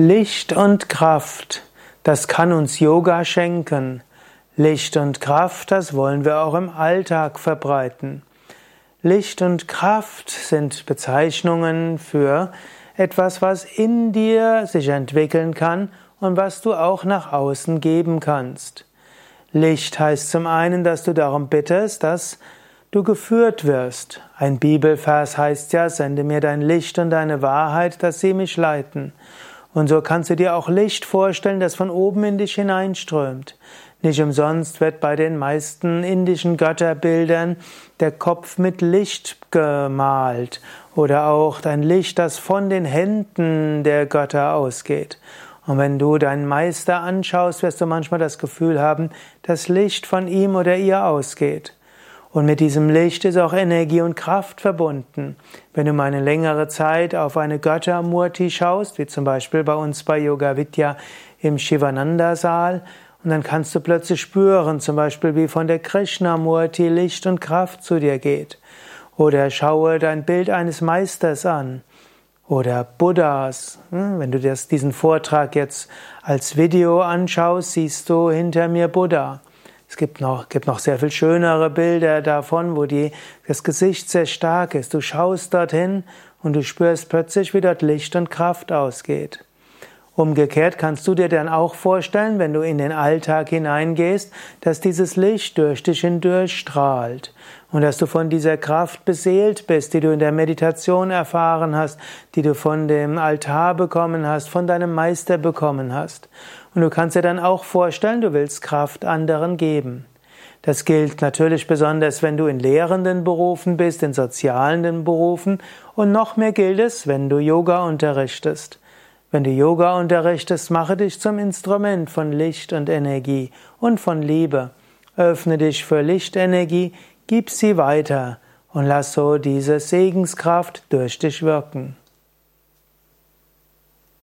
Licht und Kraft, das kann uns Yoga schenken. Licht und Kraft, das wollen wir auch im Alltag verbreiten. Licht und Kraft sind Bezeichnungen für etwas, was in dir sich entwickeln kann und was du auch nach außen geben kannst. Licht heißt zum einen, dass du darum bittest, dass du geführt wirst. Ein Bibelvers heißt ja, sende mir dein Licht und deine Wahrheit, dass sie mich leiten. Und so kannst du dir auch Licht vorstellen, das von oben in dich hineinströmt. Nicht umsonst wird bei den meisten indischen Götterbildern der Kopf mit Licht gemalt oder auch ein Licht, das von den Händen der Götter ausgeht. Und wenn du deinen Meister anschaust, wirst du manchmal das Gefühl haben, dass Licht von ihm oder ihr ausgeht. Und mit diesem Licht ist auch Energie und Kraft verbunden. Wenn du mal eine längere Zeit auf eine Göttermurti schaust, wie zum Beispiel bei uns bei Yoga Vidya im Shivananda-Saal, und dann kannst du plötzlich spüren, zum Beispiel wie von der Krishnamurti Licht und Kraft zu dir geht. Oder schaue dein Bild eines Meisters an. Oder Buddhas. Hm, wenn du diesen Vortrag jetzt als Video anschaust, siehst du hinter mir Buddha. Es gibt noch, gibt noch sehr viel schönere Bilder davon, wo die, das Gesicht sehr stark ist. Du schaust dorthin und du spürst plötzlich, wie dort Licht und Kraft ausgeht. Umgekehrt kannst du dir dann auch vorstellen, wenn du in den Alltag hineingehst, dass dieses Licht durch dich hindurch strahlt und dass du von dieser Kraft beseelt bist, die du in der Meditation erfahren hast, die du von dem Altar bekommen hast, von deinem Meister bekommen hast. Und du kannst dir dann auch vorstellen, du willst Kraft anderen geben. Das gilt natürlich besonders, wenn du in lehrenden Berufen bist, in sozialen Berufen und noch mehr gilt es, wenn du Yoga unterrichtest. Wenn du Yoga unterrichtest, mache dich zum Instrument von Licht und Energie und von Liebe. Öffne dich für Lichtenergie, gib sie weiter und lass so diese Segenskraft durch dich wirken.